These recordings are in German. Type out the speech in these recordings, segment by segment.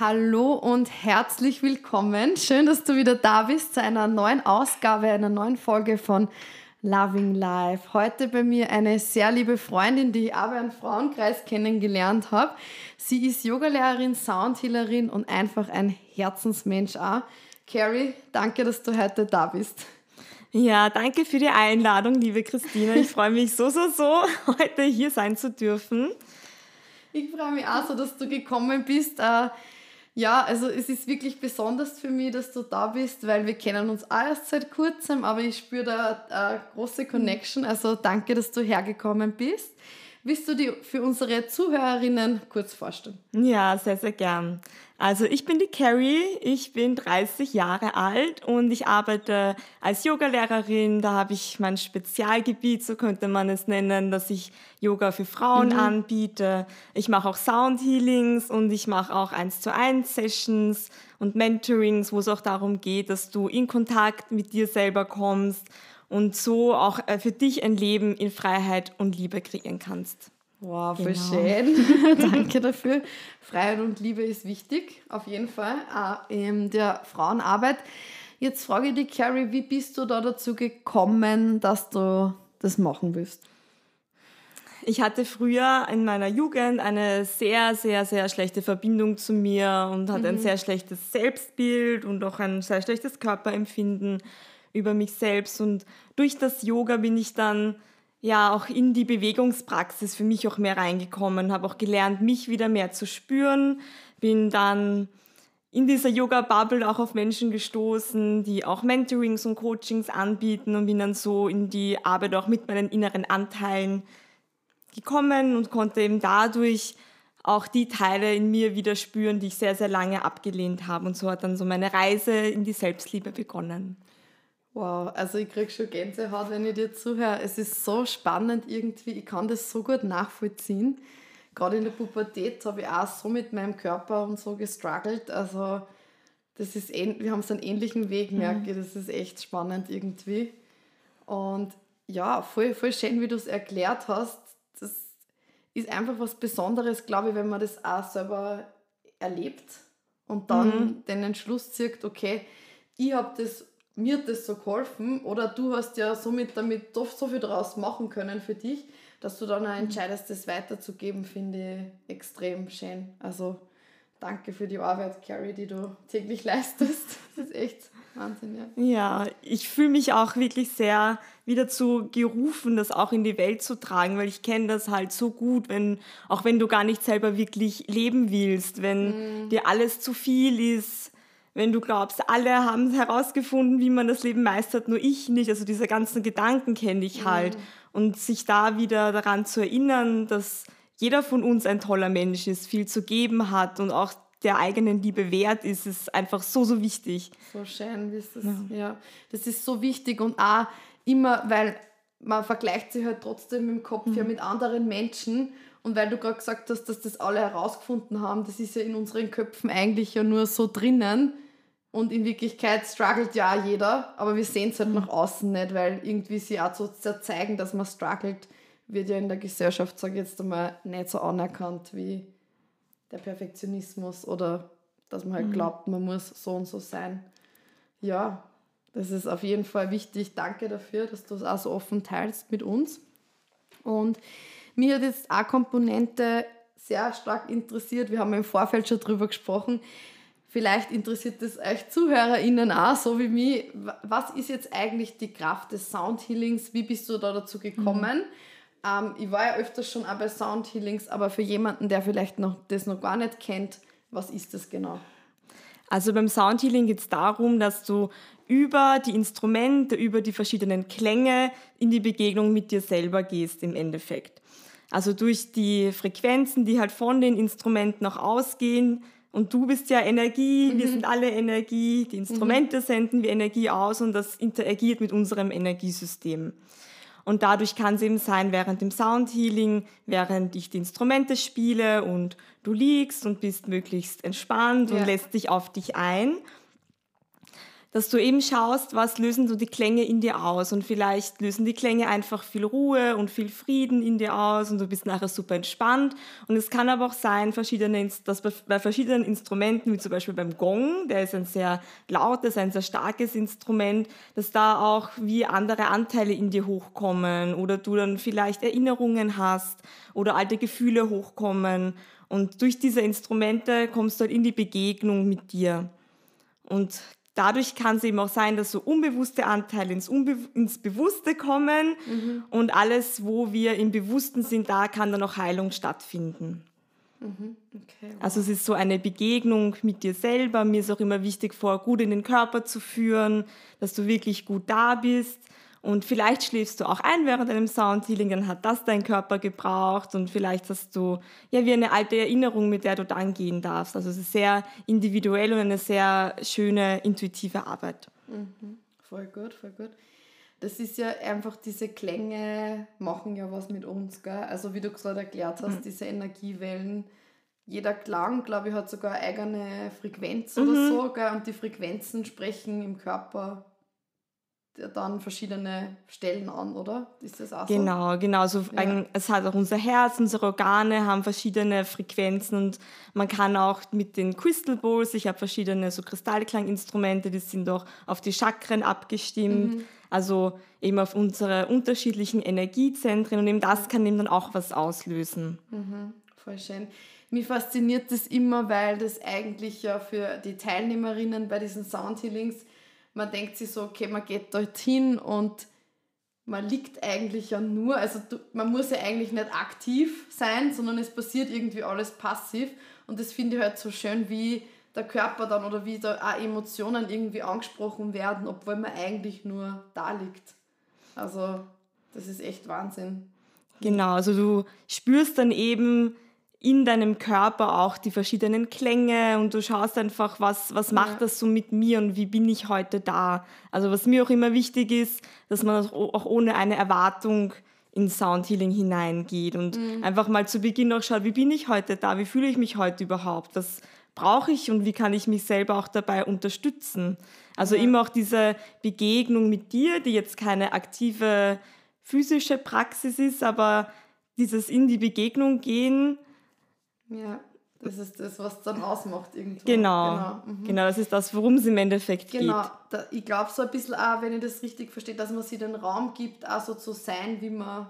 Hallo und herzlich willkommen. Schön, dass du wieder da bist zu einer neuen Ausgabe, einer neuen Folge von Loving Life. Heute bei mir eine sehr liebe Freundin, die ich bei einem Frauenkreis kennengelernt habe. Sie ist Yogalehrerin, Soundhealerin und einfach ein Herzensmensch auch. Carrie, danke, dass du heute da bist. Ja, danke für die Einladung, liebe Christina. Ich freue mich so, so, so, heute hier sein zu dürfen. Ich freue mich auch so, dass du gekommen bist. Äh, ja, also es ist wirklich besonders für mich, dass du da bist, weil wir kennen uns auch erst seit kurzem, aber ich spüre da eine große Connection. Also danke, dass du hergekommen bist. Willst du die für unsere Zuhörerinnen kurz vorstellen? Ja, sehr, sehr gern. Also ich bin die Carrie, ich bin 30 Jahre alt und ich arbeite als Yogalehrerin. Da habe ich mein Spezialgebiet, so könnte man es nennen, dass ich Yoga für Frauen mhm. anbiete. Ich mache auch Sound Healings und ich mache auch 1 zu 1 Sessions und Mentorings, wo es auch darum geht, dass du in Kontakt mit dir selber kommst und so auch äh, für dich ein Leben in Freiheit und Liebe kreieren kannst. Wow, voll genau. schön. Danke dafür. Freiheit und Liebe ist wichtig, auf jeden Fall, auch in der Frauenarbeit. Jetzt frage ich dich, Carrie, wie bist du da dazu gekommen, dass du das machen willst? Ich hatte früher in meiner Jugend eine sehr, sehr, sehr schlechte Verbindung zu mir und hatte mhm. ein sehr schlechtes Selbstbild und auch ein sehr schlechtes Körperempfinden über mich selbst. Und durch das Yoga bin ich dann ja auch in die Bewegungspraxis für mich auch mehr reingekommen, habe auch gelernt, mich wieder mehr zu spüren, bin dann in dieser Yoga-Bubble auch auf Menschen gestoßen, die auch Mentorings und Coachings anbieten und bin dann so in die Arbeit auch mit meinen inneren Anteilen gekommen und konnte eben dadurch auch die Teile in mir wieder spüren, die ich sehr, sehr lange abgelehnt habe. Und so hat dann so meine Reise in die Selbstliebe begonnen. Wow, also ich kriege schon Gänsehaut, wenn ich dir zuhöre. Es ist so spannend irgendwie, ich kann das so gut nachvollziehen. Gerade in der Pubertät habe ich auch so mit meinem Körper und so gestruggelt. Also das ist, wir haben so einen ähnlichen Weg, mhm. merke ich. Das ist echt spannend irgendwie. Und ja, voll, voll schön, wie du es erklärt hast. Das ist einfach was Besonderes, glaube ich, wenn man das auch selber erlebt und dann mhm. den Entschluss zieht, okay, ich habe das mir hat das so geholfen oder du hast ja somit damit doch so viel daraus machen können für dich, dass du dann auch mhm. entscheidest, das weiterzugeben, finde ich extrem schön. Also danke für die Arbeit, Carrie, die du täglich leistest. Das ist echt Wahnsinn, ja. Ja, ich fühle mich auch wirklich sehr wieder zu gerufen, das auch in die Welt zu tragen, weil ich kenne das halt so gut, wenn, auch wenn du gar nicht selber wirklich leben willst, wenn mm. dir alles zu viel ist, wenn du glaubst, alle haben herausgefunden, wie man das Leben meistert, nur ich nicht. Also diese ganzen Gedanken kenne ich halt. Mhm. Und sich da wieder daran zu erinnern, dass jeder von uns ein toller Mensch ist, viel zu geben hat und auch der eigenen Liebe wert ist, ist einfach so, so wichtig. So schön, ist das? Ja. ja, das ist so wichtig und auch immer, weil man vergleicht sich halt trotzdem im Kopf mhm. ja mit anderen Menschen und weil du gerade gesagt hast, dass das alle herausgefunden haben, das ist ja in unseren Köpfen eigentlich ja nur so drinnen. Und in Wirklichkeit struggelt ja jeder, aber wir sehen es halt mhm. nach außen nicht, weil irgendwie sie auch so zeigen, dass man struggelt, wird ja in der Gesellschaft, sage ich jetzt einmal, nicht so anerkannt wie der Perfektionismus oder dass man halt mhm. glaubt, man muss so und so sein. Ja, das ist auf jeden Fall wichtig. Danke dafür, dass du es auch so offen teilst mit uns. Und mir hat jetzt eine Komponente sehr stark interessiert. Wir haben im Vorfeld schon drüber gesprochen. Vielleicht interessiert es euch ZuhörerInnen auch, so wie mich. Was ist jetzt eigentlich die Kraft des Soundhealings? Wie bist du da dazu gekommen? Mhm. Ähm, ich war ja öfters schon auch bei Soundhealings, aber für jemanden, der vielleicht noch, das noch gar nicht kennt, was ist das genau? Also beim Soundhealing geht es darum, dass du über die Instrumente, über die verschiedenen Klänge in die Begegnung mit dir selber gehst im Endeffekt. Also durch die Frequenzen, die halt von den Instrumenten auch ausgehen, und du bist ja Energie, mhm. wir sind alle Energie, die Instrumente mhm. senden wie Energie aus und das interagiert mit unserem Energiesystem. Und dadurch kann es eben sein, während dem Soundhealing, während ich die Instrumente spiele und du liegst und bist möglichst entspannt ja. und lässt dich auf dich ein dass du eben schaust, was lösen so die Klänge in dir aus. Und vielleicht lösen die Klänge einfach viel Ruhe und viel Frieden in dir aus und du bist nachher super entspannt. Und es kann aber auch sein, verschiedene, dass bei verschiedenen Instrumenten, wie zum Beispiel beim Gong, der ist ein sehr lautes, ein sehr starkes Instrument, dass da auch wie andere Anteile in dir hochkommen oder du dann vielleicht Erinnerungen hast oder alte Gefühle hochkommen. Und durch diese Instrumente kommst du halt in die Begegnung mit dir. Und dadurch kann es eben auch sein, dass so unbewusste Anteile ins, Unbe ins Bewusste kommen mhm. und alles, wo wir im Bewussten sind, da kann dann auch Heilung stattfinden. Mhm. Okay, wow. Also es ist so eine Begegnung mit dir selber. Mir ist auch immer wichtig, vor gut in den Körper zu führen, dass du wirklich gut da bist und vielleicht schläfst du auch ein während einem Soundhealing, dann hat das dein Körper gebraucht und vielleicht hast du ja wie eine alte Erinnerung, mit der du dann gehen darfst. Also es ist sehr individuell und eine sehr schöne, intuitive Arbeit. Mhm. Voll gut, voll gut. Das ist ja einfach, diese Klänge machen ja was mit uns, gell? Also wie du gerade erklärt hast, mhm. diese Energiewellen, jeder Klang, glaube ich, hat sogar eine eigene Frequenz mhm. oder so, gell? Und die Frequenzen sprechen im Körper dann verschiedene Stellen an, oder? Ist das auch so? Genau, genau. Also ja. es hat auch unser Herz, unsere Organe haben verschiedene Frequenzen und man kann auch mit den Crystal Bowls, ich habe verschiedene so Kristallklanginstrumente, die sind auch auf die Chakren abgestimmt. Mhm. Also eben auf unsere unterschiedlichen Energiezentren und eben das kann eben dann auch was auslösen. Mhm, voll schön. Mich fasziniert das immer, weil das eigentlich ja für die Teilnehmerinnen bei diesen Soundhealings man denkt sich so, okay, man geht dorthin und man liegt eigentlich ja nur, also du, man muss ja eigentlich nicht aktiv sein, sondern es passiert irgendwie alles passiv und das finde ich halt so schön, wie der Körper dann oder wie da auch Emotionen irgendwie angesprochen werden, obwohl man eigentlich nur da liegt. Also das ist echt Wahnsinn. Genau, also du spürst dann eben, in deinem Körper auch die verschiedenen Klänge und du schaust einfach, was, was macht ja. das so mit mir und wie bin ich heute da. Also was mir auch immer wichtig ist, dass man auch ohne eine Erwartung in Soundhealing hineingeht und mhm. einfach mal zu Beginn auch schaut, wie bin ich heute da, wie fühle ich mich heute überhaupt, was brauche ich und wie kann ich mich selber auch dabei unterstützen. Also ja. immer auch diese Begegnung mit dir, die jetzt keine aktive physische Praxis ist, aber dieses in die Begegnung gehen, ja, das ist das, was es dann ausmacht irgendwo. Genau, genau, mhm. genau das ist das, worum es im Endeffekt genau. geht. Genau, ich glaube so ein bisschen auch, wenn ich das richtig verstehe, dass man sich den Raum gibt, auch so zu sein, wie man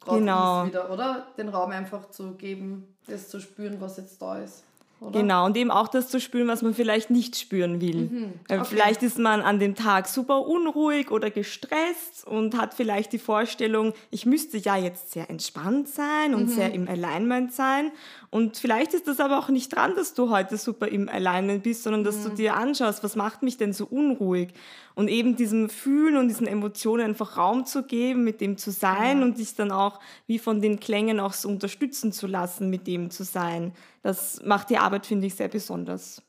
gerade genau. ist wieder, oder? Den Raum einfach zu geben, das zu spüren, was jetzt da ist. Oder? Genau, und eben auch das zu spüren, was man vielleicht nicht spüren will. Mhm, okay. Vielleicht ist man an dem Tag super unruhig oder gestresst und hat vielleicht die Vorstellung, ich müsste ja jetzt sehr entspannt sein und mhm. sehr im Alignment sein. Und vielleicht ist das aber auch nicht dran, dass du heute super im Alignment bist, sondern dass mhm. du dir anschaust, was macht mich denn so unruhig? Und eben diesem Fühlen und diesen Emotionen einfach Raum zu geben, mit dem zu sein ja. und dich dann auch wie von den Klängen auch so unterstützen zu lassen, mit dem zu sein. Das macht die Arbeit, finde ich, sehr besonders.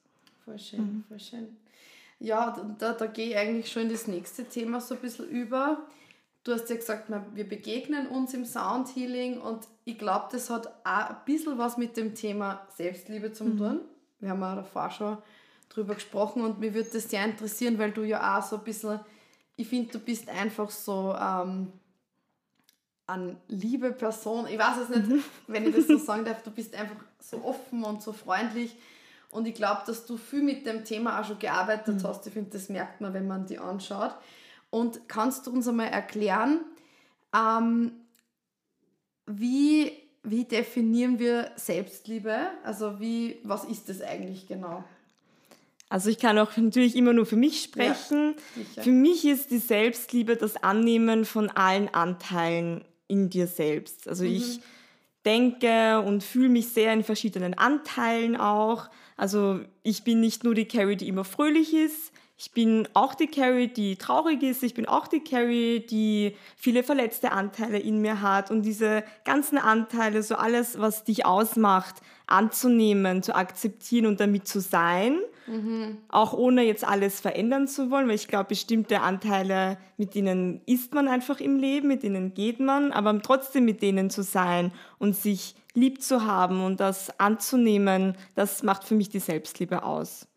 Voll schön, mhm. voll schön. Ja, da, da gehe ich eigentlich schon in das nächste Thema so ein bisschen über. Du hast ja gesagt, wir begegnen uns im Soundhealing und ich glaube, das hat auch ein bisschen was mit dem Thema Selbstliebe zu mhm. tun. Wir haben auch davor schon drüber gesprochen und mir würde das sehr interessieren, weil du ja auch so ein bisschen, ich finde, du bist einfach so ähm, eine liebe Person. Ich weiß es nicht, mhm. wenn ich das so sagen darf, du bist einfach so offen und so freundlich. Und ich glaube, dass du viel mit dem Thema auch schon gearbeitet mhm. hast. Ich finde, das merkt man, wenn man die anschaut. Und kannst du uns einmal erklären, ähm, wie, wie definieren wir Selbstliebe? Also wie, was ist das eigentlich genau? Also ich kann auch natürlich immer nur für mich sprechen. Ja, für mich ist die Selbstliebe das Annehmen von allen Anteilen in dir selbst. Also mhm. ich denke und fühle mich sehr in verschiedenen Anteilen auch. Also ich bin nicht nur die Carrie, die immer fröhlich ist, Ich bin auch die Carrie, die traurig ist. Ich bin auch die Carrie, die viele verletzte Anteile in mir hat. Und diese ganzen Anteile, so alles, was dich ausmacht, anzunehmen, zu akzeptieren und damit zu sein. Mhm. Auch ohne jetzt alles verändern zu wollen, weil ich glaube, bestimmte Anteile, mit denen ist man einfach im Leben, mit denen geht man, aber trotzdem mit denen zu sein und sich lieb zu haben und das anzunehmen, das macht für mich die Selbstliebe aus.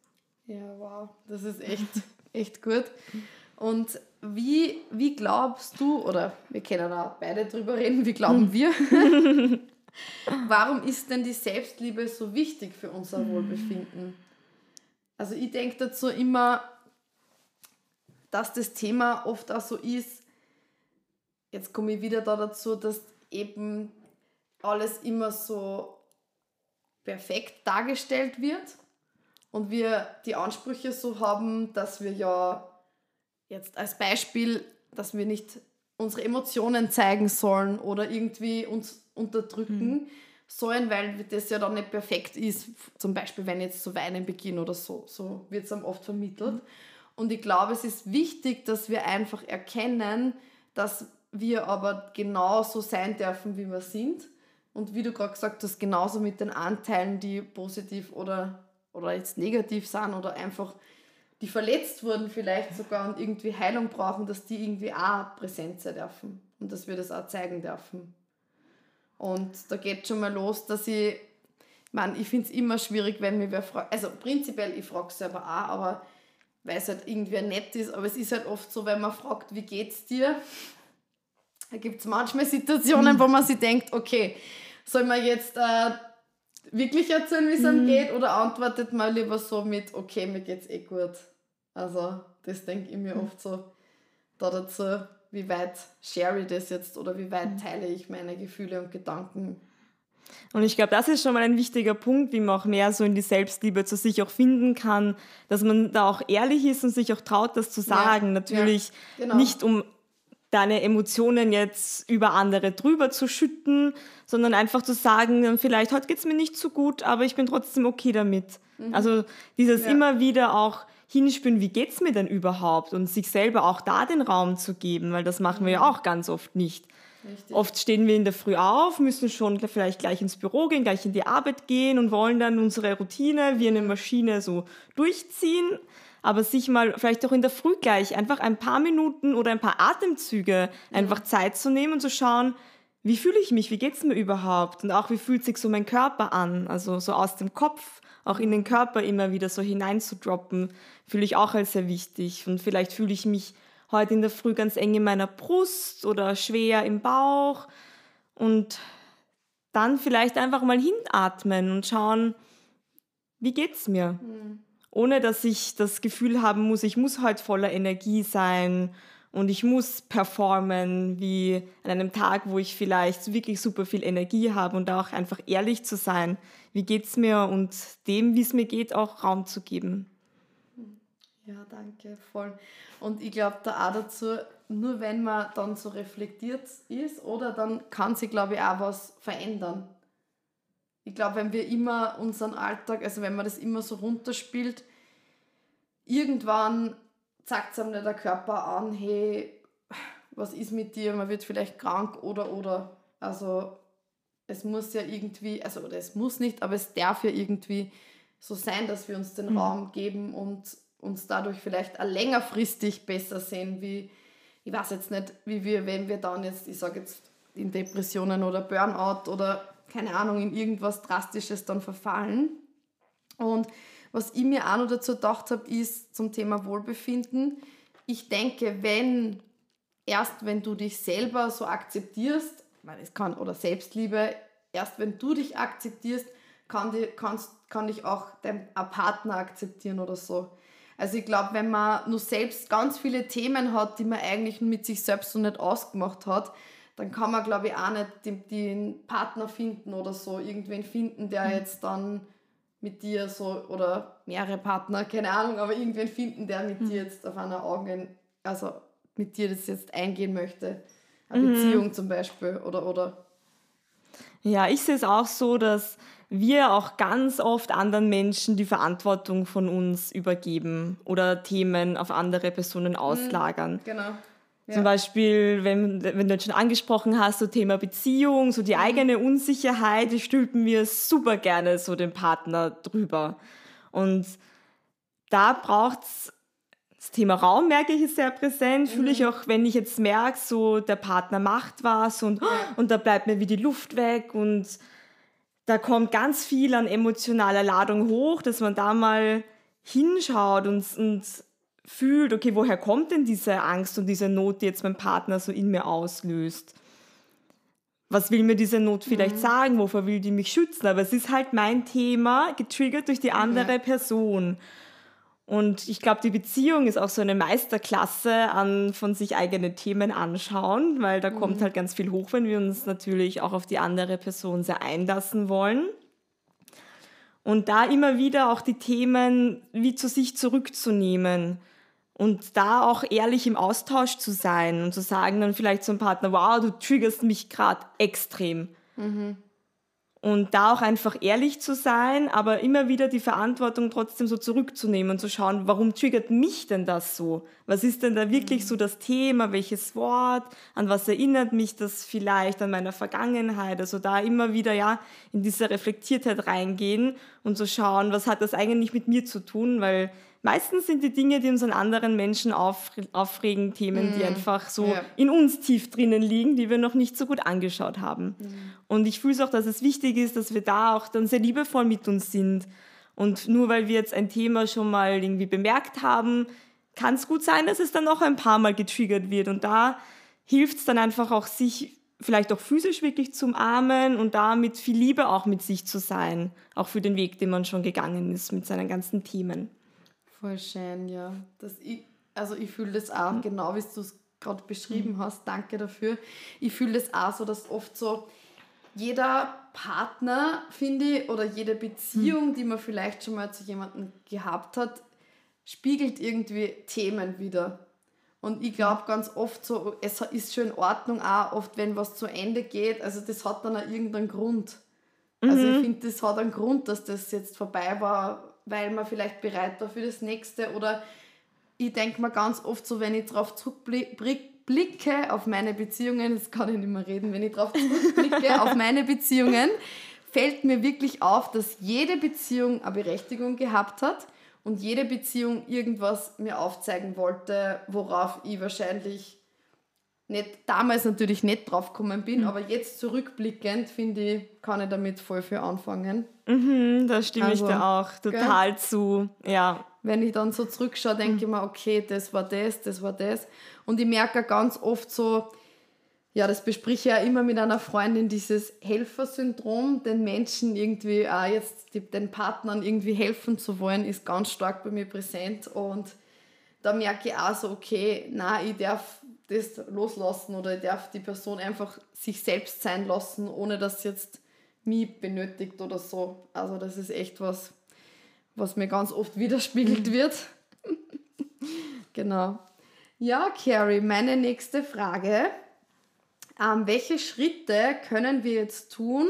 Ja, wow, das ist echt, echt gut. Und wie, wie glaubst du, oder wir können auch beide drüber reden, wie glauben wir, warum ist denn die Selbstliebe so wichtig für unser Wohlbefinden? Also ich denke dazu immer, dass das Thema oft auch so ist, jetzt komme ich wieder da dazu, dass eben alles immer so perfekt dargestellt wird und wir die Ansprüche so haben, dass wir ja jetzt als Beispiel, dass wir nicht unsere Emotionen zeigen sollen oder irgendwie uns unterdrücken mhm. sollen, weil das ja dann nicht perfekt ist. Zum Beispiel, wenn jetzt zu weinen beginnen oder so. So wird es einem oft vermittelt. Mhm. Und ich glaube, es ist wichtig, dass wir einfach erkennen, dass wir aber genauso sein dürfen, wie wir sind. Und wie du gerade gesagt hast, genauso mit den Anteilen, die positiv oder oder jetzt negativ sind oder einfach die verletzt wurden vielleicht sogar und irgendwie Heilung brauchen, dass die irgendwie auch präsent sein dürfen und dass wir das auch zeigen dürfen. Und da geht schon mal los, dass ich, meine, ich finde es immer schwierig, wenn mir wer fragt, also prinzipiell, ich frage selber auch, aber weil es halt irgendwie nett ist, aber es ist halt oft so, wenn man fragt, wie geht's dir? Da gibt es manchmal Situationen, wo man sich denkt, okay, soll man jetzt äh, wirklich erzählen, wie es einem mhm. geht, oder antwortet man lieber so mit, okay, mir geht's eh gut. Also, das denke ich mir mhm. oft so da dazu, wie weit share ich das jetzt oder wie weit mhm. teile ich meine Gefühle und Gedanken. Und ich glaube, das ist schon mal ein wichtiger Punkt, wie man auch mehr so in die Selbstliebe zu sich auch finden kann, dass man da auch ehrlich ist und sich auch traut, das zu sagen. Ja, Natürlich ja, genau. nicht um deine Emotionen jetzt über andere drüber zu schütten, sondern einfach zu sagen, vielleicht heute geht es mir nicht so gut, aber ich bin trotzdem okay damit. Mhm. Also dieses ja. immer wieder auch hinspüren, wie geht es mir denn überhaupt und sich selber auch da den Raum zu geben, weil das machen wir ja mhm. auch ganz oft nicht. Richtig. Oft stehen wir in der Früh auf, müssen schon vielleicht gleich ins Büro gehen, gleich in die Arbeit gehen und wollen dann unsere Routine wie eine Maschine so durchziehen aber sich mal vielleicht auch in der Früh gleich einfach ein paar Minuten oder ein paar Atemzüge einfach Zeit zu nehmen und zu schauen, wie fühle ich mich, wie geht es mir überhaupt? Und auch wie fühlt sich so mein Körper an, also so aus dem Kopf auch in den Körper immer wieder so hineinzudroppen, fühle ich auch als sehr wichtig. Und vielleicht fühle ich mich heute in der Früh ganz eng in meiner Brust oder schwer im Bauch. Und dann vielleicht einfach mal hinatmen und schauen, wie geht's mir? Mhm ohne dass ich das Gefühl haben muss, ich muss heute voller Energie sein und ich muss performen, wie an einem Tag, wo ich vielleicht wirklich super viel Energie habe und auch einfach ehrlich zu sein, wie geht es mir und dem, wie es mir geht, auch Raum zu geben. Ja, danke, voll. Und ich glaube da auch dazu, nur wenn man dann so reflektiert ist, oder dann kann sich, glaube ich, auch was verändern ich glaube, wenn wir immer unseren Alltag, also wenn man das immer so runterspielt, irgendwann zeigt es einem der Körper an, hey, was ist mit dir, man wird vielleicht krank oder oder. Also es muss ja irgendwie, also oder es muss nicht, aber es darf ja irgendwie so sein, dass wir uns den mhm. Raum geben und uns dadurch vielleicht auch längerfristig besser sehen, wie, ich weiß jetzt nicht, wie wir, wenn wir dann jetzt, ich sage jetzt in Depressionen oder Burnout oder keine Ahnung, in irgendwas Drastisches dann verfallen. Und was ich mir auch noch dazu gedacht habe, ist zum Thema Wohlbefinden. Ich denke, wenn erst wenn du dich selber so akzeptierst, weil es kann, oder Selbstliebe, erst wenn du dich akzeptierst, kann, die, kannst, kann dich auch dein Partner akzeptieren oder so. Also ich glaube, wenn man nur selbst ganz viele Themen hat, die man eigentlich mit sich selbst so nicht ausgemacht hat, dann kann man, glaube ich, auch nicht den, den, Partner finden oder so, irgendwen finden, der mhm. jetzt dann mit dir so, oder mehrere Partner, keine Ahnung, aber irgendwen finden, der mit mhm. dir jetzt auf einer Augen, also mit dir das jetzt eingehen möchte. Eine mhm. Beziehung zum Beispiel, oder, oder. Ja, ich sehe es auch so, dass wir auch ganz oft anderen Menschen die Verantwortung von uns übergeben oder Themen auf andere Personen auslagern. Genau. Ja. Zum Beispiel, wenn, wenn du jetzt schon angesprochen hast, so Thema Beziehung, so die eigene Unsicherheit, die stülpen wir super gerne so den Partner drüber. Und da braucht es das Thema Raum merke ich ist sehr präsent. Fühle ich auch, wenn ich jetzt merke, so der Partner macht was und, und da bleibt mir wie die Luft weg und da kommt ganz viel an emotionaler Ladung hoch, dass man da mal hinschaut und, und fühlt, okay, woher kommt denn diese Angst und diese Not, die jetzt mein Partner so in mir auslöst? Was will mir diese Not vielleicht mhm. sagen? Wovor will die mich schützen? Aber es ist halt mein Thema, getriggert durch die andere mhm. Person. Und ich glaube, die Beziehung ist auch so eine Meisterklasse an von sich eigene Themen anschauen, weil da mhm. kommt halt ganz viel hoch, wenn wir uns natürlich auch auf die andere Person sehr einlassen wollen. Und da immer wieder auch die Themen wie zu sich zurückzunehmen und da auch ehrlich im Austausch zu sein und zu sagen dann vielleicht zum Partner, wow, du triggerst mich gerade extrem. Mhm. Und da auch einfach ehrlich zu sein, aber immer wieder die Verantwortung trotzdem so zurückzunehmen und zu schauen, warum triggert mich denn das so? Was ist denn da wirklich mhm. so das Thema? Welches Wort? An was erinnert mich das vielleicht an meiner Vergangenheit? Also da immer wieder ja in diese Reflektiertheit reingehen und zu schauen, was hat das eigentlich mit mir zu tun? Weil meistens sind die Dinge, die uns an anderen Menschen aufregen, Themen, mm. die einfach so ja. in uns tief drinnen liegen, die wir noch nicht so gut angeschaut haben. Mm. Und ich fühle es auch, dass es wichtig ist, dass wir da auch dann sehr liebevoll mit uns sind. Und nur weil wir jetzt ein Thema schon mal irgendwie bemerkt haben, kann es gut sein, dass es dann noch ein paar Mal getriggert wird. Und da hilft es dann einfach auch, sich vielleicht auch physisch wirklich zu umarmen und da mit viel Liebe auch mit sich zu sein, auch für den Weg, den man schon gegangen ist mit seinen ganzen Themen. Voll schön, ja. Das ich, also ich fühle das auch, mhm. genau wie du es gerade beschrieben mhm. hast, danke dafür. Ich fühle das auch so, dass oft so jeder Partner, finde ich, oder jede Beziehung, mhm. die man vielleicht schon mal zu jemandem gehabt hat, spiegelt irgendwie Themen wieder. Und ich glaube ganz oft so, es ist schon in Ordnung auch oft, wenn was zu Ende geht, also das hat dann auch irgendeinen Grund. Also ich mhm. finde, das hat einen Grund, dass das jetzt vorbei war, weil man vielleicht bereit war für das nächste oder ich denke mir ganz oft so, wenn ich darauf zurückblicke auf meine Beziehungen, das kann ich nicht mehr reden, wenn ich darauf zurückblicke auf meine Beziehungen, fällt mir wirklich auf, dass jede Beziehung eine Berechtigung gehabt hat und jede Beziehung irgendwas mir aufzeigen wollte, worauf ich wahrscheinlich nicht, damals natürlich nicht drauf gekommen bin, mhm. aber jetzt zurückblickend finde ich, kann ich damit voll viel anfangen. Mhm, da stimme also, ich dir auch total gell? zu. Ja. Wenn ich dann so zurückschaue, denke mhm. ich mir, okay, das war das, das war das. Und ich merke ganz oft so, ja, das bespreche ich ja immer mit einer Freundin, dieses Helfersyndrom, den Menschen irgendwie auch jetzt den Partnern irgendwie helfen zu wollen, ist ganz stark bei mir präsent. Und da merke ich auch so, okay, na, ich darf das loslassen oder ich darf die Person einfach sich selbst sein lassen, ohne dass jetzt mich benötigt oder so. Also das ist echt was, was mir ganz oft widerspiegelt mhm. wird. genau. Ja, Carrie, meine nächste Frage. Ähm, welche Schritte können wir jetzt tun,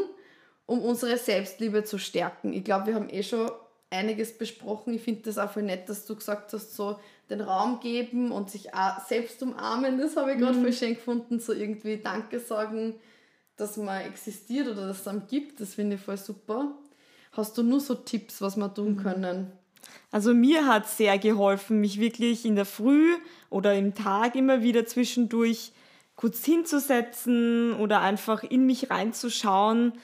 um unsere Selbstliebe zu stärken? Ich glaube, wir haben eh schon einiges besprochen. Ich finde das auch voll nett, dass du gesagt hast, so den Raum geben und sich selbst umarmen. Das habe ich gerade mhm. voll schön gefunden. So irgendwie Danke sagen, dass man existiert oder dass es einem gibt. Das finde ich voll super. Hast du nur so Tipps, was wir tun mhm. können? Also mir hat sehr geholfen, mich wirklich in der Früh oder im Tag immer wieder zwischendurch kurz hinzusetzen oder einfach in mich reinzuschauen,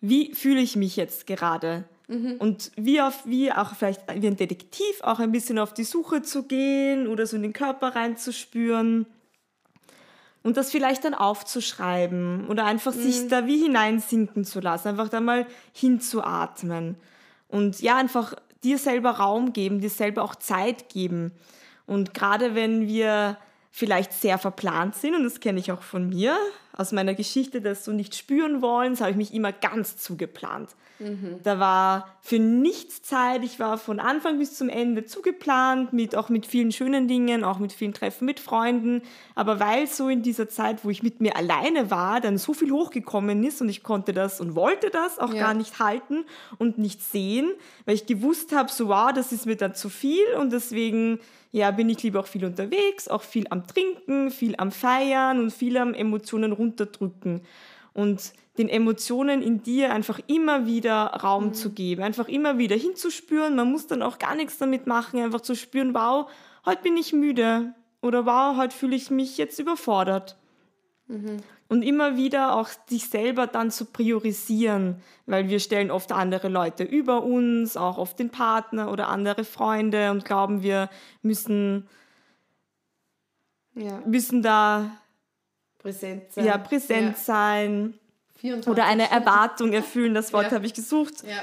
wie fühle ich mich jetzt gerade? Mhm. Und wie, auf, wie auch vielleicht wie ein Detektiv auch ein bisschen auf die Suche zu gehen oder so in den Körper reinzuspüren und das vielleicht dann aufzuschreiben oder einfach mhm. sich da wie hineinsinken zu lassen, einfach da mal hinzuatmen und ja, einfach dir selber Raum geben, dir selber auch Zeit geben. Und gerade wenn wir vielleicht sehr verplant sind, und das kenne ich auch von mir, aus meiner Geschichte das so nicht spüren wollen, das habe ich mich immer ganz zugeplant. Mhm. Da war für nichts Zeit. Ich war von Anfang bis zum Ende zugeplant, mit, auch mit vielen schönen Dingen, auch mit vielen Treffen mit Freunden. Aber weil so in dieser Zeit, wo ich mit mir alleine war, dann so viel hochgekommen ist und ich konnte das und wollte das auch ja. gar nicht halten und nicht sehen, weil ich gewusst habe, so wow, das ist mir dann zu viel und deswegen ja, bin ich lieber auch viel unterwegs, auch viel am Trinken, viel am Feiern und viel am Emotionen runterdrücken. Und den Emotionen in dir einfach immer wieder Raum mhm. zu geben, einfach immer wieder hinzuspüren. Man muss dann auch gar nichts damit machen, einfach zu spüren, wow, heute bin ich müde oder wow, heute fühle ich mich jetzt überfordert. Mhm. Und immer wieder auch sich selber dann zu priorisieren, weil wir stellen oft andere Leute über uns, auch oft den Partner oder andere Freunde und glauben, wir müssen, ja. müssen da präsent sein. Ja, präsent ja. sein. Oder eine Erwartung erfüllen, das Wort ja. habe ich gesucht. Ja.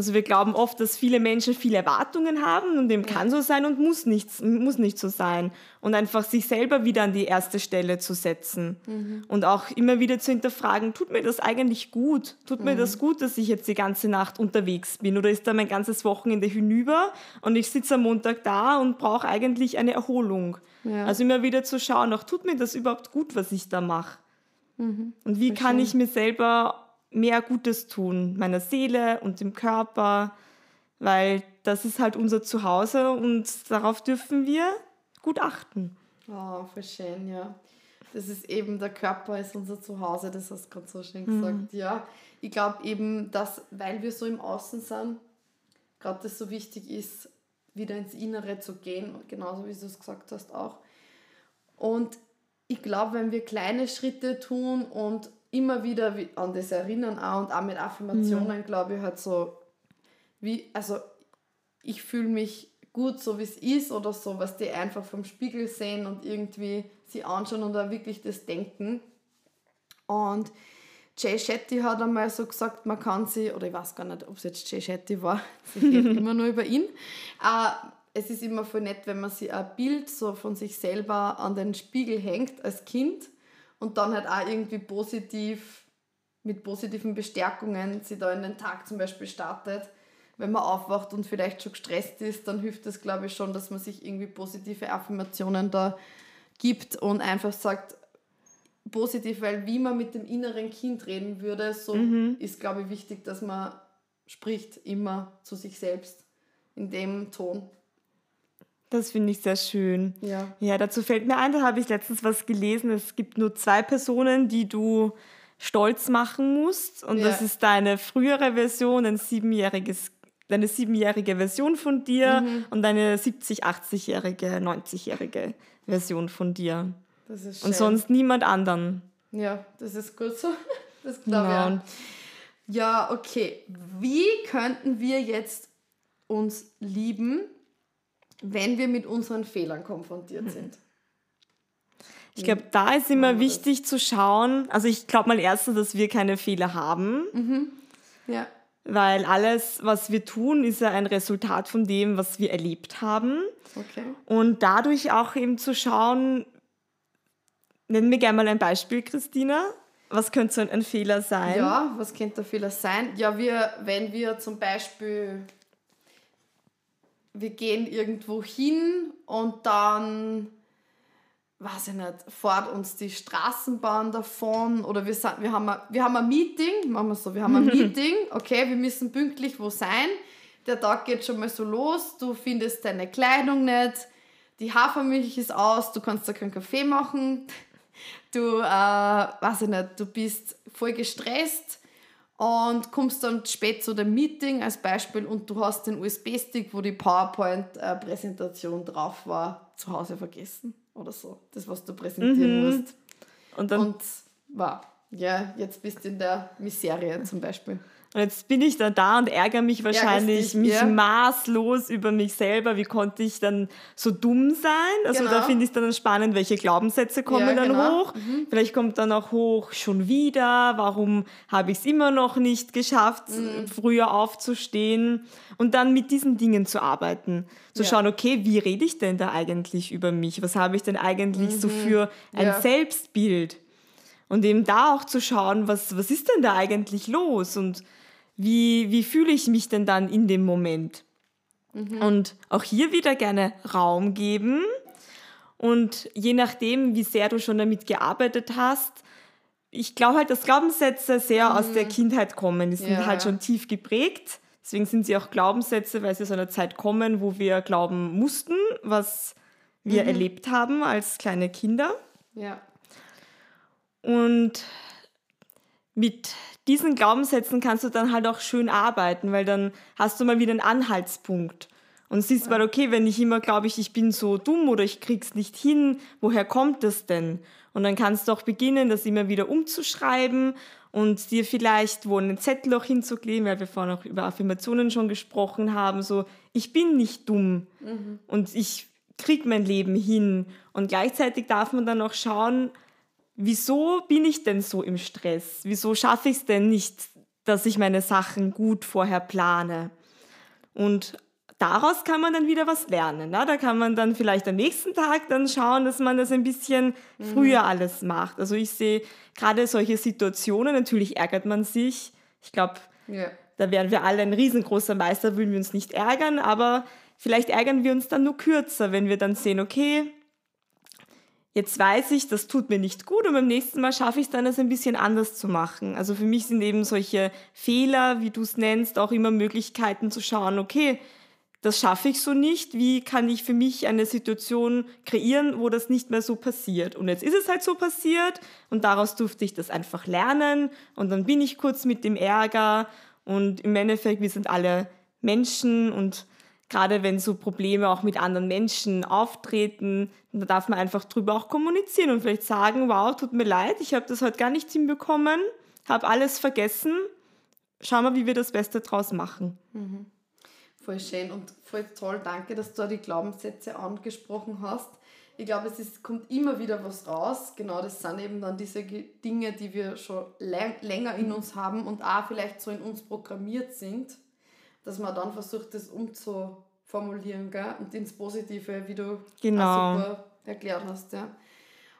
Also wir glauben oft, dass viele Menschen viele Erwartungen haben und dem ja. kann so sein und muss nicht, muss nicht so sein. Und einfach sich selber wieder an die erste Stelle zu setzen mhm. und auch immer wieder zu hinterfragen, tut mir das eigentlich gut? Tut mhm. mir das gut, dass ich jetzt die ganze Nacht unterwegs bin? Oder ist da mein ganzes Wochenende hinüber und ich sitze am Montag da und brauche eigentlich eine Erholung? Ja. Also immer wieder zu schauen, auch tut mir das überhaupt gut, was ich da mache? Mhm. Und wie kann ich mir selber mehr Gutes tun, meiner Seele und dem Körper, weil das ist halt unser Zuhause und darauf dürfen wir gut achten. Oh, voll schön, ja. Das ist eben, der Körper ist unser Zuhause, das hast du gerade so schön gesagt. Mhm. Ja, ich glaube eben, dass, weil wir so im Außen sind, gerade das so wichtig ist, wieder ins Innere zu gehen, genauso wie du es gesagt hast auch. Und ich glaube, wenn wir kleine Schritte tun und immer wieder an das erinnern auch und auch mit Affirmationen, ja. glaube ich, halt so, wie, also ich fühle mich gut, so wie es ist oder so, was die einfach vom Spiegel sehen und irgendwie sie anschauen und da wirklich das denken. Und Jay Shetty hat einmal so gesagt, man kann sie, oder ich weiß gar nicht, ob es jetzt Jay Shetty war, ich rede immer nur über ihn, äh, es ist immer voll nett, wenn man sich ein Bild so von sich selber an den Spiegel hängt als Kind und dann halt auch irgendwie positiv mit positiven Bestärkungen sie da in den Tag zum Beispiel startet. Wenn man aufwacht und vielleicht schon gestresst ist, dann hilft es, glaube ich, schon, dass man sich irgendwie positive Affirmationen da gibt und einfach sagt, positiv, weil wie man mit dem inneren Kind reden würde, so mhm. ist, glaube ich, wichtig, dass man spricht immer zu sich selbst in dem Ton. Das finde ich sehr schön. Ja. Ja, dazu fällt mir ein, da habe ich letztens was gelesen. Es gibt nur zwei Personen, die du stolz machen musst. Und ja. das ist deine frühere Version, ein siebenjähriges, deine siebenjährige Version von dir mhm. und deine 70, 80-jährige, 90-jährige Version von dir. Das ist schön. Und sonst niemand anderen. Ja, das ist gut so. Das glaube ich. Ja. ja, okay. Wie könnten wir jetzt uns lieben? Wenn wir mit unseren Fehlern konfrontiert mhm. sind. Ich glaube, da ist immer wichtig zu schauen, also ich glaube mal erstens, dass wir keine Fehler haben. Mhm. Ja. Weil alles, was wir tun, ist ja ein Resultat von dem, was wir erlebt haben. Okay. Und dadurch auch eben zu schauen, nennen wir gerne mal ein Beispiel, Christina. Was könnte so ein Fehler sein? Ja, was könnte der Fehler sein? Ja, wir, wenn wir zum Beispiel wir gehen irgendwo hin und dann, weiß ich nicht, fährt uns die Straßenbahn davon oder wir, sind, wir, haben, ein, wir haben ein Meeting, machen wir so, wir haben ein Meeting, okay, wir müssen pünktlich wo sein, der Tag geht schon mal so los, du findest deine Kleidung nicht, die Hafermilch ist aus, du kannst da keinen Kaffee machen, du, äh, weiß ich nicht, du bist voll gestresst, und kommst dann spät zu dem Meeting als Beispiel und du hast den USB-Stick, wo die PowerPoint-Präsentation drauf war, zu Hause vergessen oder so. Das, was du präsentieren mhm. musst. Und, dann und war, ja, jetzt bist du in der Miserie zum Beispiel. Und jetzt bin ich dann da und ärgere mich wahrscheinlich dich, mich ja. maßlos über mich selber. Wie konnte ich dann so dumm sein? Also genau. da finde ich es dann spannend, welche Glaubenssätze kommen ja, dann genau. hoch. Mhm. Vielleicht kommt dann auch hoch, schon wieder, warum habe ich es immer noch nicht geschafft, mhm. früher aufzustehen? Und dann mit diesen Dingen zu arbeiten. Zu ja. schauen, okay, wie rede ich denn da eigentlich über mich? Was habe ich denn eigentlich mhm. so für ein Selbstbild? Und eben da auch zu schauen, was, was ist denn da eigentlich los und wie, wie fühle ich mich denn dann in dem Moment? Mhm. Und auch hier wieder gerne Raum geben. Und je nachdem, wie sehr du schon damit gearbeitet hast, ich glaube halt, dass Glaubenssätze sehr mhm. aus der Kindheit kommen. Die sind ja. halt schon tief geprägt. Deswegen sind sie auch Glaubenssätze, weil sie aus einer Zeit kommen, wo wir glauben mussten, was wir mhm. erlebt haben als kleine Kinder. Ja. Und mit diesen Glaubenssätzen kannst du dann halt auch schön arbeiten, weil dann hast du mal wieder einen Anhaltspunkt. Und siehst ja. mal, okay, wenn ich immer glaube, ich, ich bin so dumm oder ich krieg's nicht hin, woher kommt das denn? Und dann kannst du auch beginnen, das immer wieder umzuschreiben und dir vielleicht wo einen Zettel auch hinzukleben, weil wir vorhin auch über Affirmationen schon gesprochen haben, so, ich bin nicht dumm mhm. und ich krieg mein Leben hin. Und gleichzeitig darf man dann auch schauen, wieso bin ich denn so im Stress? Wieso schaffe ich es denn nicht, dass ich meine Sachen gut vorher plane? Und daraus kann man dann wieder was lernen. Ne? Da kann man dann vielleicht am nächsten Tag dann schauen, dass man das ein bisschen mhm. früher alles macht. Also ich sehe gerade solche Situationen, natürlich ärgert man sich. Ich glaube, ja. da wären wir alle ein riesengroßer Meister, würden wir uns nicht ärgern, aber vielleicht ärgern wir uns dann nur kürzer, wenn wir dann sehen, okay, jetzt weiß ich, das tut mir nicht gut und beim nächsten Mal schaffe ich es dann, es ein bisschen anders zu machen. Also für mich sind eben solche Fehler, wie du es nennst, auch immer Möglichkeiten zu schauen, okay, das schaffe ich so nicht, wie kann ich für mich eine Situation kreieren, wo das nicht mehr so passiert. Und jetzt ist es halt so passiert und daraus durfte ich das einfach lernen und dann bin ich kurz mit dem Ärger und im Endeffekt, wir sind alle Menschen und gerade wenn so Probleme auch mit anderen Menschen auftreten, da darf man einfach drüber auch kommunizieren und vielleicht sagen, wow, tut mir leid, ich habe das heute gar nicht hinbekommen, habe alles vergessen, schauen wir, wie wir das Beste draus machen. Mhm. Voll schön und voll toll, danke, dass du da die Glaubenssätze angesprochen hast. Ich glaube, es ist, kommt immer wieder was raus. Genau, das sind eben dann diese Dinge, die wir schon länger in uns haben und auch vielleicht so in uns programmiert sind dass man dann versucht, das umzuformulieren gell? und ins Positive, wie du genau. super erklärt hast. Ja.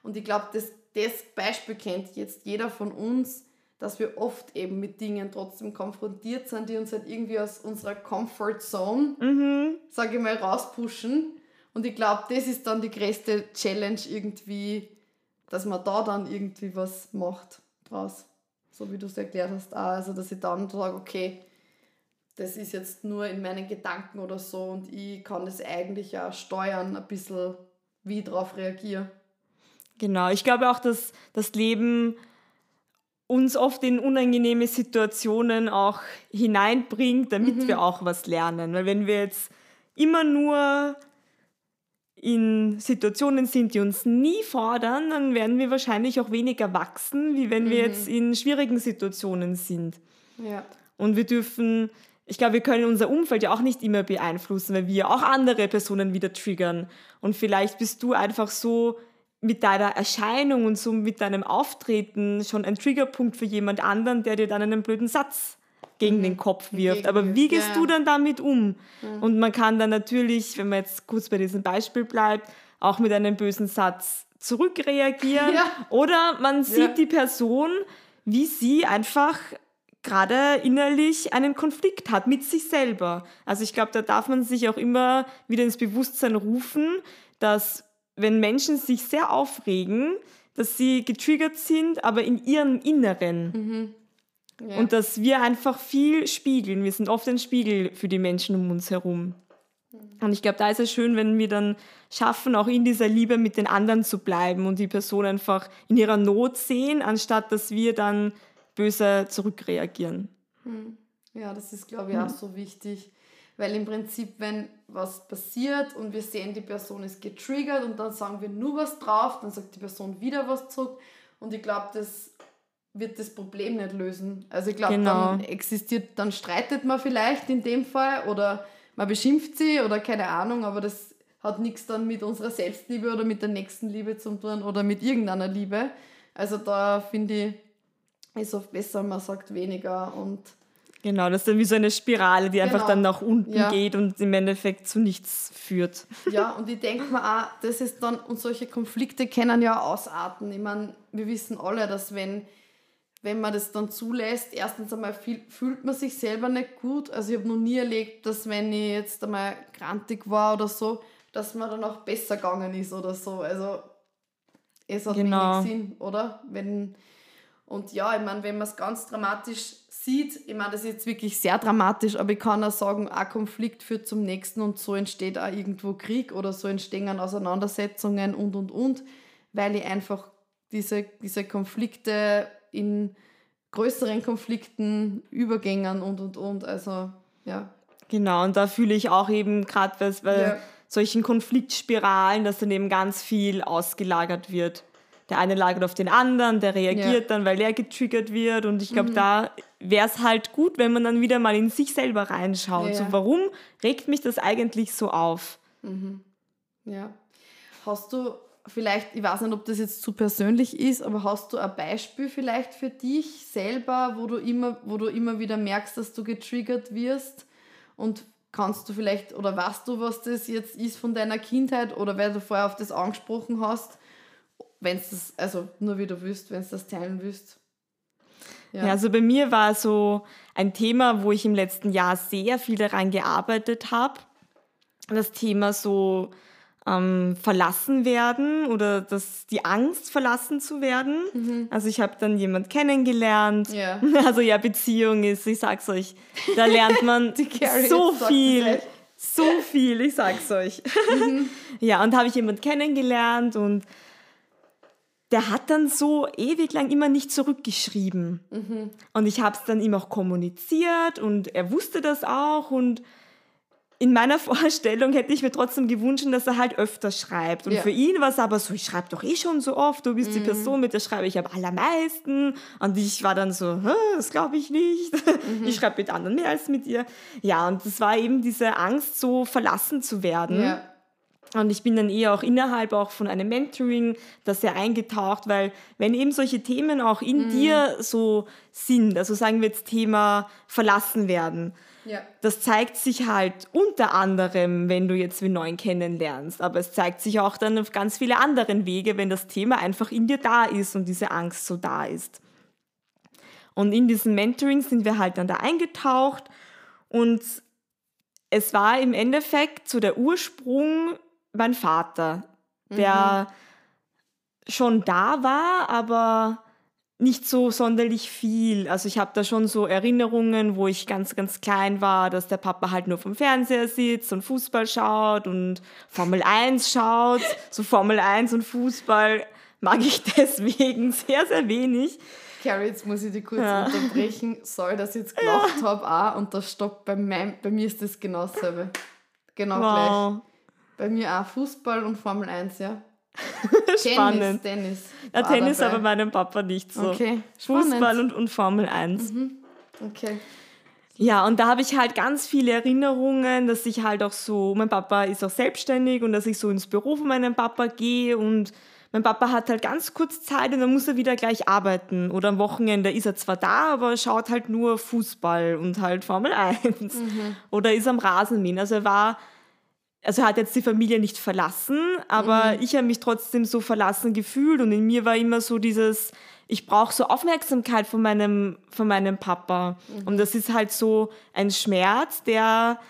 Und ich glaube, das, das Beispiel kennt jetzt jeder von uns, dass wir oft eben mit Dingen trotzdem konfrontiert sind, die uns halt irgendwie aus unserer Comfort Zone, mhm. sage ich mal, rauspushen. Und ich glaube, das ist dann die größte Challenge irgendwie, dass man da dann irgendwie was macht draus. So wie du es erklärt hast. Auch. Also, dass ich dann sage, okay, das ist jetzt nur in meinen Gedanken oder so und ich kann das eigentlich ja steuern, ein bisschen, wie ich darauf reagiere. Genau, ich glaube auch, dass das Leben uns oft in unangenehme Situationen auch hineinbringt, damit mhm. wir auch was lernen. Weil wenn wir jetzt immer nur in Situationen sind, die uns nie fordern, dann werden wir wahrscheinlich auch weniger wachsen, wie wenn mhm. wir jetzt in schwierigen Situationen sind. Ja. Und wir dürfen ich glaube, wir können unser Umfeld ja auch nicht immer beeinflussen, weil wir auch andere Personen wieder triggern. Und vielleicht bist du einfach so mit deiner Erscheinung und so mit deinem Auftreten schon ein Triggerpunkt für jemand anderen, der dir dann einen blöden Satz gegen mhm. den Kopf wirft. Aber wie gehst ja. du dann damit um? Mhm. Und man kann dann natürlich, wenn man jetzt kurz bei diesem Beispiel bleibt, auch mit einem bösen Satz zurückreagieren. Ja. Oder man sieht ja. die Person, wie sie einfach gerade innerlich einen Konflikt hat mit sich selber. Also ich glaube, da darf man sich auch immer wieder ins Bewusstsein rufen, dass wenn Menschen sich sehr aufregen, dass sie getriggert sind, aber in ihrem Inneren. Mhm. Ja. Und dass wir einfach viel spiegeln. Wir sind oft ein Spiegel für die Menschen um uns herum. Mhm. Und ich glaube, da ist es schön, wenn wir dann schaffen, auch in dieser Liebe mit den anderen zu bleiben und die Person einfach in ihrer Not sehen, anstatt dass wir dann böse zurückreagieren. Hm. Ja, das ist, glaube ich, auch hm. so wichtig. Weil im Prinzip, wenn was passiert und wir sehen, die Person ist getriggert und dann sagen wir nur was drauf, dann sagt die Person wieder was zurück. Und ich glaube, das wird das Problem nicht lösen. Also ich glaube, genau. dann existiert, dann streitet man vielleicht in dem Fall oder man beschimpft sie oder keine Ahnung, aber das hat nichts dann mit unserer Selbstliebe oder mit der nächsten Liebe zu tun oder mit irgendeiner Liebe. Also da finde ich, ist oft besser, man sagt weniger und Genau, das ist dann wie so eine Spirale, die genau. einfach dann nach unten ja. geht und im Endeffekt zu nichts führt. Ja, und ich denke mir auch, das ist dann, und solche Konflikte können ja ausarten. Ich meine, wir wissen alle, dass wenn, wenn man das dann zulässt, erstens einmal viel, fühlt man sich selber nicht gut. Also ich habe noch nie erlebt, dass wenn ich jetzt einmal krantig war oder so, dass man dann auch besser gegangen ist oder so. Also es hat genau. wenig Sinn, oder? Wenn, und ja, ich meine, wenn man es ganz dramatisch sieht, ich meine, das ist jetzt wirklich sehr dramatisch, aber ich kann auch sagen, ein Konflikt führt zum nächsten und so entsteht auch irgendwo Krieg oder so entstehen Auseinandersetzungen und und und, weil ich einfach diese, diese Konflikte in größeren Konflikten übergängen und und und, also ja. Genau, und da fühle ich auch eben gerade, weil ja. solchen Konfliktspiralen, dass dann eben ganz viel ausgelagert wird der eine lagert auf den anderen, der reagiert ja. dann, weil er getriggert wird. Und ich glaube, mhm. da wäre es halt gut, wenn man dann wieder mal in sich selber reinschaut. Ja. So, warum regt mich das eigentlich so auf? Mhm. Ja. Hast du vielleicht, ich weiß nicht, ob das jetzt zu persönlich ist, aber hast du ein Beispiel vielleicht für dich selber, wo du immer, wo du immer wieder merkst, dass du getriggert wirst? Und kannst du vielleicht, oder weißt du, was das jetzt ist von deiner Kindheit oder weil du vorher auf das angesprochen hast, wenn es das, also nur wie du willst, wenn es das teilen willst. Ja. ja. also bei mir war so ein Thema, wo ich im letzten Jahr sehr viel daran gearbeitet habe. Das Thema so ähm, verlassen werden oder das, die Angst, verlassen zu werden. Mhm. Also ich habe dann jemand kennengelernt. Yeah. Also ja, Beziehung ist, ich sag's euch, da lernt man so viel. So viel, ich sag's euch. Mhm. Ja, und habe ich jemand kennengelernt und der hat dann so ewig lang immer nicht zurückgeschrieben. Mhm. Und ich habe es dann ihm auch kommuniziert und er wusste das auch. Und in meiner Vorstellung hätte ich mir trotzdem gewünscht, dass er halt öfter schreibt. Und ja. für ihn war es aber so, ich schreibe doch eh schon so oft, du bist mhm. die Person, mit der schreibe ich am allermeisten. Und ich war dann so, das glaube ich nicht. Mhm. Ich schreibe mit anderen mehr als mit ihr. Ja, und das war eben diese Angst, so verlassen zu werden. Ja. Und ich bin dann eher auch innerhalb auch von einem Mentoring da sehr eingetaucht, weil wenn eben solche Themen auch in mhm. dir so sind, also sagen wir jetzt Thema verlassen werden, ja. das zeigt sich halt unter anderem, wenn du jetzt wen neuen kennenlernst, aber es zeigt sich auch dann auf ganz viele anderen Wege, wenn das Thema einfach in dir da ist und diese Angst so da ist. Und in diesem Mentoring sind wir halt dann da eingetaucht und es war im Endeffekt so der Ursprung mein Vater, der mhm. schon da war, aber nicht so sonderlich viel. Also ich habe da schon so Erinnerungen, wo ich ganz, ganz klein war, dass der Papa halt nur vom Fernseher sitzt und Fußball schaut und Formel 1 schaut. So Formel 1 und Fußball mag ich deswegen sehr, sehr wenig. Carrie, jetzt muss ich dich kurz ja. unterbrechen. Sorry, dass ich jetzt gelacht ja. habe auch und das stoppt bei, mein, bei mir ist das genau dasselbe. Genau wow. gleich. Bei mir auch Fußball und Formel 1, ja. Spannend. Tennis, Tennis. Ja, Tennis aber meinem Papa nicht so. Okay. Fußball und, und Formel 1. Mhm. Okay. Ja, und da habe ich halt ganz viele Erinnerungen, dass ich halt auch so, mein Papa ist auch selbstständig und dass ich so ins Büro von meinem Papa gehe und mein Papa hat halt ganz kurz Zeit und dann muss er wieder gleich arbeiten. Oder am Wochenende ist er zwar da, aber schaut halt nur Fußball und halt Formel 1. Mhm. Oder ist am Rasenmähen. Also er war also er hat jetzt die Familie nicht verlassen, aber mhm. ich habe mich trotzdem so verlassen gefühlt und in mir war immer so dieses, ich brauche so Aufmerksamkeit von meinem, von meinem Papa. Mhm. Und das ist halt so ein Schmerz, der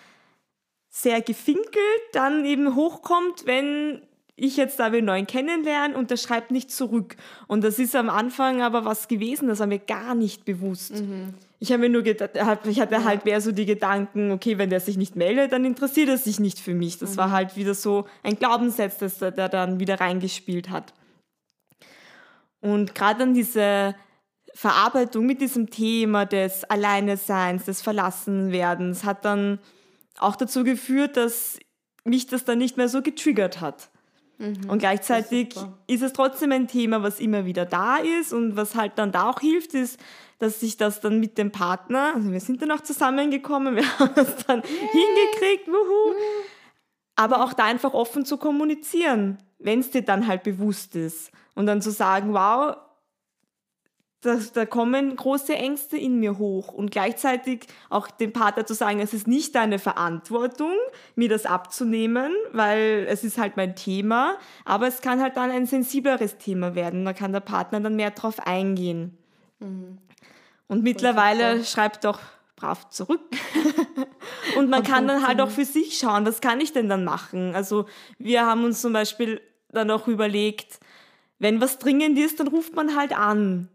sehr gefinkelt dann eben hochkommt, wenn ich jetzt da wen neuen kennenlernen und der schreibt nicht zurück. Und das ist am Anfang aber was gewesen, das war mir gar nicht bewusst. Mhm. Ich habe mir nur gedacht, ich hatte halt mehr so die Gedanken, okay, wenn der sich nicht meldet, dann interessiert er sich nicht für mich. Das mhm. war halt wieder so ein Glaubenssatz, das der, der dann wieder reingespielt hat. Und gerade dann diese Verarbeitung mit diesem Thema des Alleineseins, des Verlassenwerdens, hat dann auch dazu geführt, dass mich das dann nicht mehr so getriggert hat. Mhm, und gleichzeitig ist, ist, es trotzdem ein Thema, was immer wieder da ist und was halt dann da auch hilft, ist, dass sich das dann mit dem Partner, also wir sind dann auch zusammengekommen, wir haben es dann yeah. hingekriegt, wuhu. Aber auch da einfach offen zu kommunizieren, wenn es dir dann halt bewusst ist. Und dann zu sagen, wow, da, da kommen große Ängste in mir hoch und gleichzeitig auch dem Partner zu sagen, es ist nicht deine Verantwortung, mir das abzunehmen, weil es ist halt mein Thema, aber es kann halt dann ein sensibleres Thema werden. Da kann der Partner dann mehr drauf eingehen. Mhm. Und mittlerweile schreibt doch brav zurück. und man kann dann halt auch für sich schauen, was kann ich denn dann machen? Also wir haben uns zum Beispiel dann auch überlegt, wenn was dringend ist, dann ruft man halt an.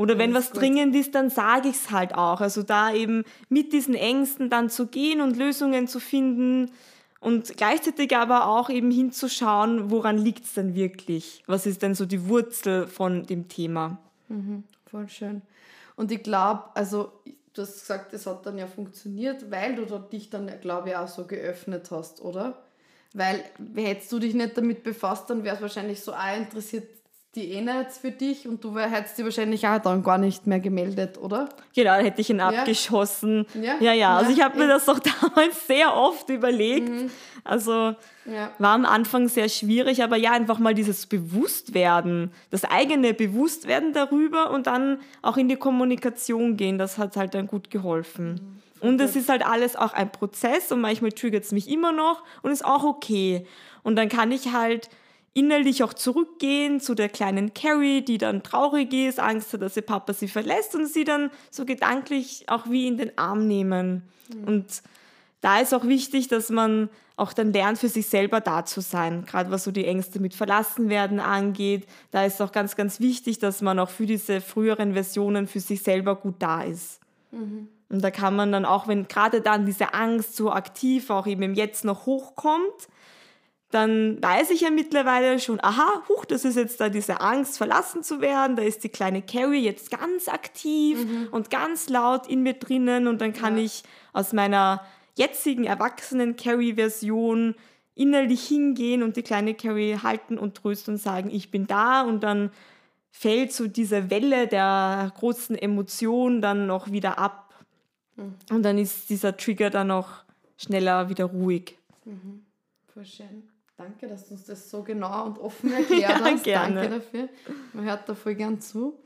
Oder wenn was gut. dringend ist, dann sage ich es halt auch. Also da eben mit diesen Ängsten dann zu gehen und Lösungen zu finden und gleichzeitig aber auch eben hinzuschauen, woran liegt es denn wirklich? Was ist denn so die Wurzel von dem Thema? Mhm, voll schön. Und ich glaube, also du hast gesagt, es hat dann ja funktioniert, weil du dich dann, glaube ich, auch so geöffnet hast, oder? Weil hättest du dich nicht damit befasst, dann wäre es wahrscheinlich so auch interessiert, die eh nicht für dich und du hättest sie wahrscheinlich auch dann gar nicht mehr gemeldet, oder? Genau, dann hätte ich ihn ja. abgeschossen. Ja, ja. ja. Also ich habe mir das auch damals sehr oft überlegt. Mhm. Also ja. war am Anfang sehr schwierig, aber ja, einfach mal dieses Bewusstwerden, das eigene Bewusstwerden darüber und dann auch in die Kommunikation gehen, das hat halt dann gut geholfen. Mhm. Und es ist halt alles auch ein Prozess und manchmal triggert es mich immer noch und ist auch okay. Und dann kann ich halt innerlich auch zurückgehen zu der kleinen Carrie, die dann traurig ist, Angst hat, dass ihr Papa sie verlässt und sie dann so gedanklich auch wie in den Arm nehmen. Mhm. Und da ist auch wichtig, dass man auch dann lernt, für sich selber da zu sein, gerade was so die Ängste mit Verlassenwerden angeht. Da ist auch ganz, ganz wichtig, dass man auch für diese früheren Versionen für sich selber gut da ist. Mhm. Und da kann man dann auch, wenn gerade dann diese Angst so aktiv auch eben im Jetzt noch hochkommt, dann weiß ich ja mittlerweile schon, aha, huch, das ist jetzt da diese Angst, verlassen zu werden. Da ist die kleine Carrie jetzt ganz aktiv mhm. und ganz laut in mir drinnen und dann kann ja. ich aus meiner jetzigen erwachsenen Carrie-Version innerlich hingehen und die kleine Carrie halten und trösten und sagen, ich bin da und dann fällt so diese Welle der großen Emotionen dann noch wieder ab. Mhm. Und dann ist dieser Trigger dann noch schneller wieder ruhig. Mhm. Voll schön. Danke, dass du uns das so genau und offen erklärt hast. ja, Gerne. Danke dafür. Man hört da voll gern zu.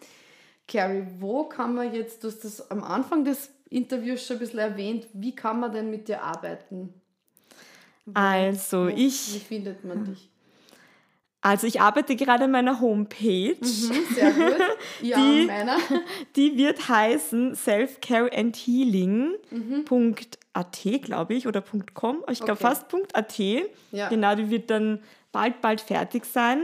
Carrie, wo kann man jetzt, du hast das am Anfang des Interviews schon ein bisschen erwähnt, wie kann man denn mit dir arbeiten? Also wo, ich. Wie findet man dich? Also ich arbeite gerade an meiner Homepage. Mhm, sehr gut. Ja, die, meiner. Die wird heißen selfcareandhealing.at, mhm. glaube ich, oder .com. Ich glaube okay. fast .at. Ja. Genau, die wird dann bald, bald fertig sein.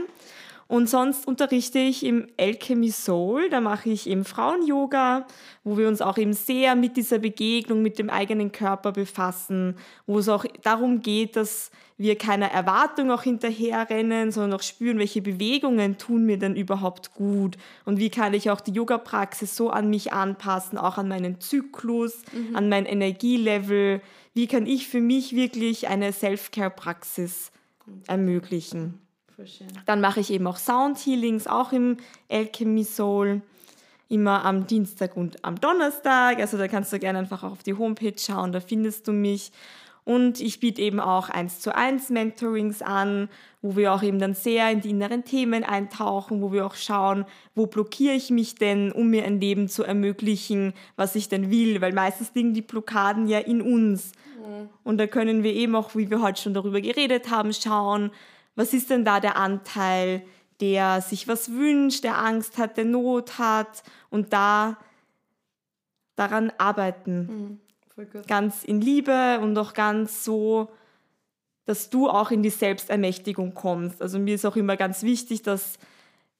Und sonst unterrichte ich im Alchemy Soul, da mache ich eben Frauen-Yoga, wo wir uns auch eben sehr mit dieser Begegnung mit dem eigenen Körper befassen, wo es auch darum geht, dass wir keiner Erwartung auch hinterherrennen, sondern auch spüren, welche Bewegungen tun mir denn überhaupt gut und wie kann ich auch die Yoga-Praxis so an mich anpassen, auch an meinen Zyklus, mhm. an mein Energielevel, wie kann ich für mich wirklich eine Self-Care-Praxis ermöglichen. Dann mache ich eben auch Sound Healings, auch im Alchemy Soul, immer am Dienstag und am Donnerstag. Also da kannst du gerne einfach auf die Homepage schauen, da findest du mich. Und ich biete eben auch eins zu eins Mentorings an, wo wir auch eben dann sehr in die inneren Themen eintauchen, wo wir auch schauen, wo blockiere ich mich denn, um mir ein Leben zu ermöglichen, was ich denn will, weil meistens liegen die Blockaden ja in uns. Mhm. Und da können wir eben auch, wie wir heute schon darüber geredet haben, schauen, was ist denn da der Anteil, der sich was wünscht, der Angst hat, der Not hat und da daran arbeiten. Mhm, ganz in Liebe und auch ganz so, dass du auch in die Selbstermächtigung kommst. Also mir ist auch immer ganz wichtig, dass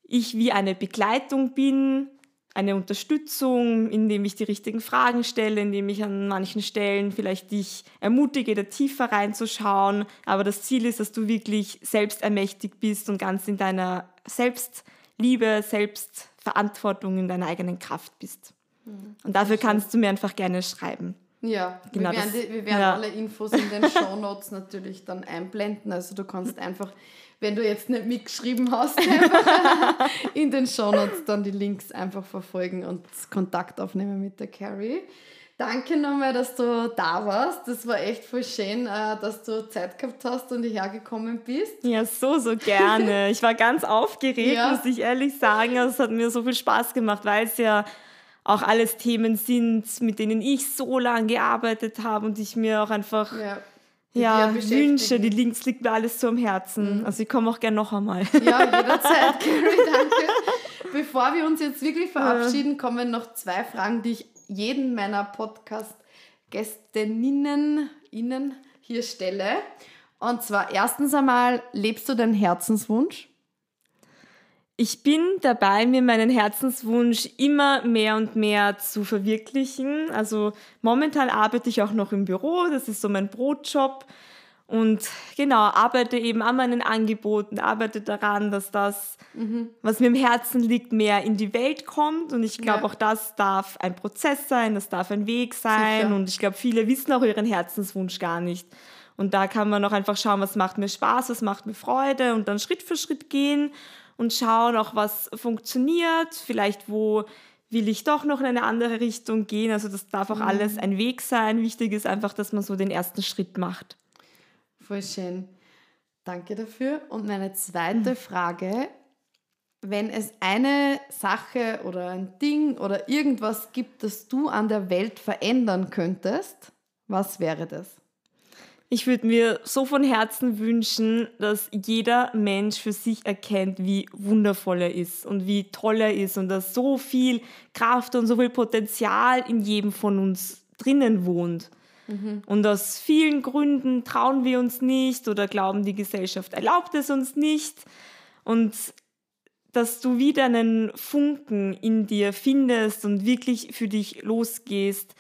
ich wie eine Begleitung bin, eine Unterstützung, indem ich die richtigen Fragen stelle, indem ich an manchen Stellen vielleicht dich ermutige, da tiefer reinzuschauen. Aber das Ziel ist, dass du wirklich selbstermächtigt bist und ganz in deiner Selbstliebe, Selbstverantwortung, in deiner eigenen Kraft bist. Mhm. Und dafür kannst du mir einfach gerne schreiben. Ja, genau, wir werden, die, wir werden ja. alle Infos in den Show Notes natürlich dann einblenden. Also du kannst einfach wenn du jetzt nicht mitgeschrieben hast, in den Shownotes dann die Links einfach verfolgen und Kontakt aufnehmen mit der Carrie. Danke nochmal, dass du da warst. Das war echt voll schön, äh, dass du Zeit gehabt hast und hierher gekommen bist. Ja, so, so gerne. Ich war ganz aufgeregt, ja. muss ich ehrlich sagen. Also, es hat mir so viel Spaß gemacht, weil es ja auch alles Themen sind, mit denen ich so lange gearbeitet habe und ich mir auch einfach ja, ja wünsche. Die Links liegt mir alles so am Herzen. Mhm. Also ich komme auch gerne noch einmal. Ja, jederzeit, Carrie, danke. Bevor wir uns jetzt wirklich verabschieden, kommen noch zwei Fragen, die ich jeden meiner Podcast-Gästinnen Ihnen hier stelle. Und zwar erstens einmal, lebst du deinen Herzenswunsch? Ich bin dabei, mir meinen Herzenswunsch immer mehr und mehr zu verwirklichen. Also momentan arbeite ich auch noch im Büro, das ist so mein Brotjob. Und genau, arbeite eben an meinen Angeboten, arbeite daran, dass das, mhm. was mir im Herzen liegt, mehr in die Welt kommt. Und ich glaube, ja. auch das darf ein Prozess sein, das darf ein Weg sein. Sicher. Und ich glaube, viele wissen auch ihren Herzenswunsch gar nicht. Und da kann man auch einfach schauen, was macht mir Spaß, was macht mir Freude und dann Schritt für Schritt gehen und schauen auch, was funktioniert, vielleicht wo will ich doch noch in eine andere Richtung gehen. Also das darf auch mhm. alles ein Weg sein. Wichtig ist einfach, dass man so den ersten Schritt macht. Voll schön. Danke dafür. Und meine zweite Frage, wenn es eine Sache oder ein Ding oder irgendwas gibt, das du an der Welt verändern könntest, was wäre das? Ich würde mir so von Herzen wünschen, dass jeder Mensch für sich erkennt, wie wundervoll er ist und wie toll er ist und dass so viel Kraft und so viel Potenzial in jedem von uns drinnen wohnt. Mhm. Und aus vielen Gründen trauen wir uns nicht oder glauben, die Gesellschaft erlaubt es uns nicht. Und dass du wieder einen Funken in dir findest und wirklich für dich losgehst,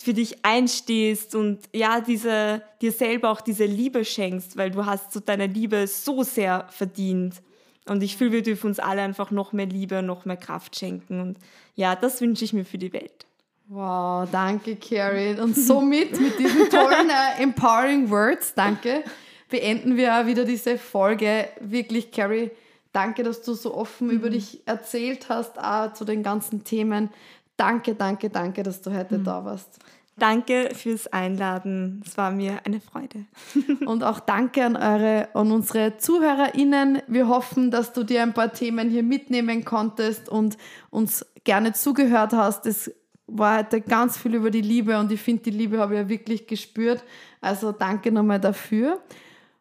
für dich einstehst und ja, diese, dir selber auch diese Liebe schenkst, weil du hast so deine Liebe so sehr verdient. Und ich fühle, wir dürfen uns alle einfach noch mehr Liebe, noch mehr Kraft schenken. Und ja, das wünsche ich mir für die Welt. Wow, danke, Carrie. Und somit, mit diesen tollen, uh, empowering Words, danke, beenden wir wieder diese Folge. Wirklich, Carrie, danke, dass du so offen mhm. über dich erzählt hast, auch zu den ganzen Themen. Danke, danke, danke, dass du heute mhm. da warst. Danke fürs Einladen. Es war mir eine Freude. Und auch danke an eure und unsere ZuhörerInnen. Wir hoffen, dass du dir ein paar Themen hier mitnehmen konntest und uns gerne zugehört hast. Es war heute ganz viel über die Liebe und ich finde, die Liebe habe ich ja wirklich gespürt. Also danke nochmal dafür.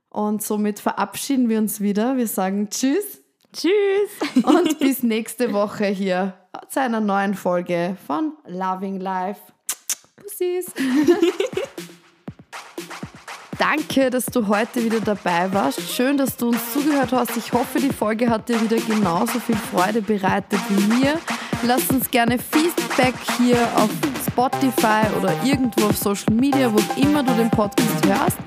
Und somit verabschieden wir uns wieder. Wir sagen Tschüss. Tschüss. Und bis nächste Woche hier zu einer neuen Folge von Loving Life. Pussies. Danke, dass du heute wieder dabei warst. Schön, dass du uns zugehört hast. Ich hoffe, die Folge hat dir wieder genauso viel Freude bereitet wie mir. Lass uns gerne Feedback hier auf Spotify oder irgendwo auf Social Media, wo immer du den Podcast hörst.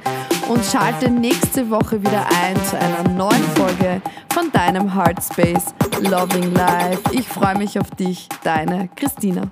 Und schalte nächste Woche wieder ein zu einer neuen Folge von deinem Heartspace Loving Life. Ich freue mich auf dich, deine Christina.